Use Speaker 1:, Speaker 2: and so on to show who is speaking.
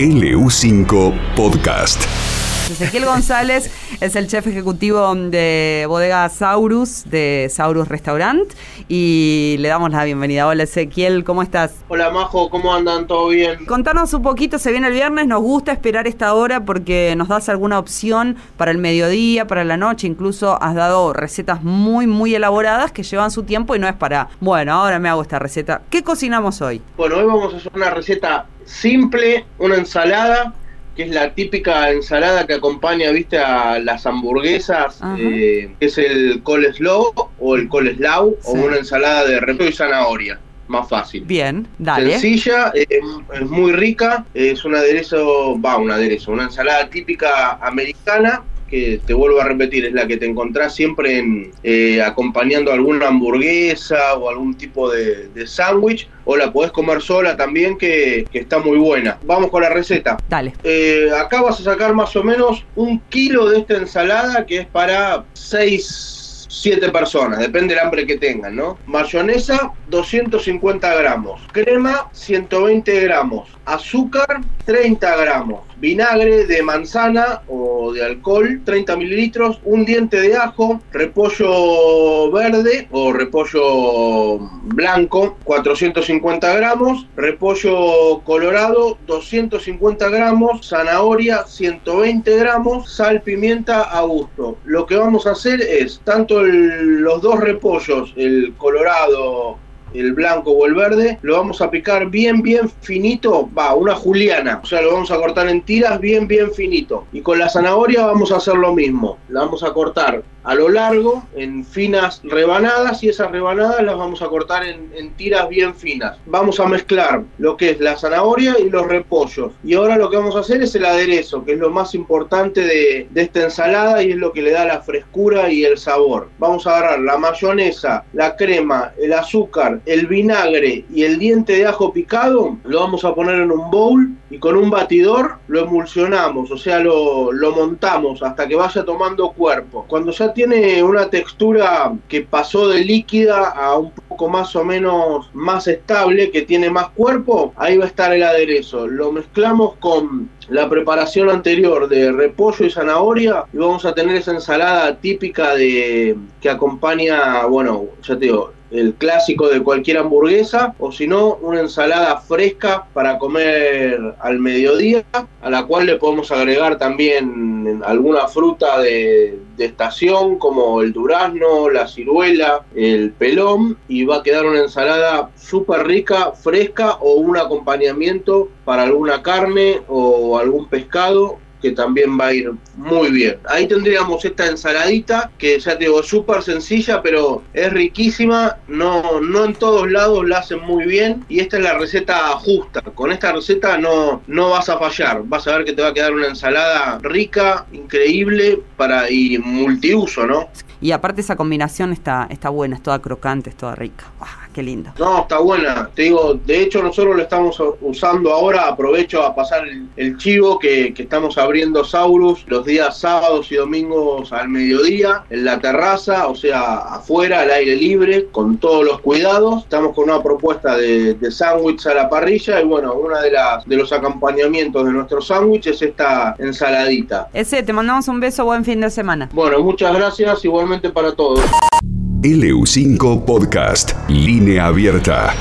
Speaker 1: LU5 Podcast.
Speaker 2: Ezequiel González es el chef ejecutivo de bodega Saurus, de Saurus Restaurant, y le damos la bienvenida. Hola Ezequiel, ¿cómo estás?
Speaker 3: Hola Majo, ¿cómo andan? ¿Todo bien?
Speaker 2: Contanos un poquito, se viene el viernes, nos gusta esperar esta hora porque nos das alguna opción para el mediodía, para la noche, incluso has dado recetas muy, muy elaboradas que llevan su tiempo y no es para, bueno, ahora me hago esta receta. ¿Qué cocinamos hoy?
Speaker 3: Bueno, hoy vamos a hacer una receta simple, una ensalada que es la típica ensalada que acompaña, viste, a las hamburguesas, eh, que es el coleslaw o el coleslaw, o una ensalada de repollo y zanahoria. Más fácil.
Speaker 2: Bien, dale.
Speaker 3: Sencilla, eh, es muy rica, es un aderezo, va, un aderezo, una ensalada típica americana que te vuelvo a repetir, es la que te encontrás siempre en, eh, acompañando alguna hamburguesa o algún tipo de, sándwich, o la podés comer sola también, que, está muy buena. Vamos con la receta.
Speaker 2: Dale.
Speaker 3: Eh, acá vas a sacar más o menos un kilo de esta ensalada que es para 6 7 personas, depende del hambre que tengan, ¿no? Mayonesa, 250 gramos. Crema, 120 gramos. Azúcar, 30 gramos. Vinagre de manzana o de alcohol, 30 mililitros. Un diente de ajo. Repollo verde o repollo blanco, 450 gramos. Repollo colorado, 250 gramos. Zanahoria, 120 gramos. Sal, pimienta a gusto. Lo que vamos a hacer es tanto los dos repollos, el colorado el blanco o el verde, lo vamos a picar bien, bien finito, va, una juliana, o sea, lo vamos a cortar en tiras bien, bien finito. Y con la zanahoria vamos a hacer lo mismo, la vamos a cortar a lo largo en finas rebanadas y esas rebanadas las vamos a cortar en, tiras bien finas. Vamos a mezclar lo que es la zanahoria y los repollos. Y ahora lo que vamos a hacer es el aderezo, que es lo más importante de, esta ensalada y es lo que le da la frescura y el sabor. Vamos a agarrar la mayonesa, la crema, el azúcar, el vinagre y el diente de ajo picado, lo vamos a poner en un bowl y con un batidor lo emulsionamos, o sea, lo, lo montamos hasta que vaya tomando cuerpo. Cuando ya tiene una textura que pasó de líquida a un poco más o menos más estable, que tiene más cuerpo, ahí va a estar el aderezo. Lo mezclamos con la preparación anterior de repollo y zanahoria y vamos a tener esa ensalada típica de que acompaña, bueno, ya te digo, el clásico de cualquier hamburguesa, o si no, una ensalada fresca para comer al mediodía, a la cual le podemos agregar también alguna fruta de, estación, como el durazno, la ciruela, el pelón, y va a quedar una ensalada súper rica, fresca, o un acompañamiento para alguna carne o algún pescado que también va a ir muy bien. Ahí tendríamos esta ensaladita que ya te digo, súper sencilla, pero es riquísima. No, no en todos lados la hacen muy bien y esta es la receta justa. Con esta receta no, no vas a fallar. Vas a ver que te va a quedar una ensalada rica, increíble para y multiuso, ¿no?
Speaker 2: Y aparte esa combinación está, está buena, es toda crocante, es toda rica. qué lindo.
Speaker 3: No, está buena. Te digo, de hecho nosotros lo estamos usando ahora. Aprovecho a pasar el, chivo que, que, estamos abriendo Saurus los días sábados y domingos al mediodía en la terraza, o sea, afuera, al aire libre, con todos los cuidados. Estamos con una propuesta de, de sándwich a la parrilla y bueno, una de las de los acompañamientos de nuestro sándwich es esta ensaladita.
Speaker 2: Ese, te mandamos un beso, buen fin de semana.
Speaker 3: Bueno, muchas gracias, igualmente para todos.
Speaker 1: LU5 Podcast, línea abierta.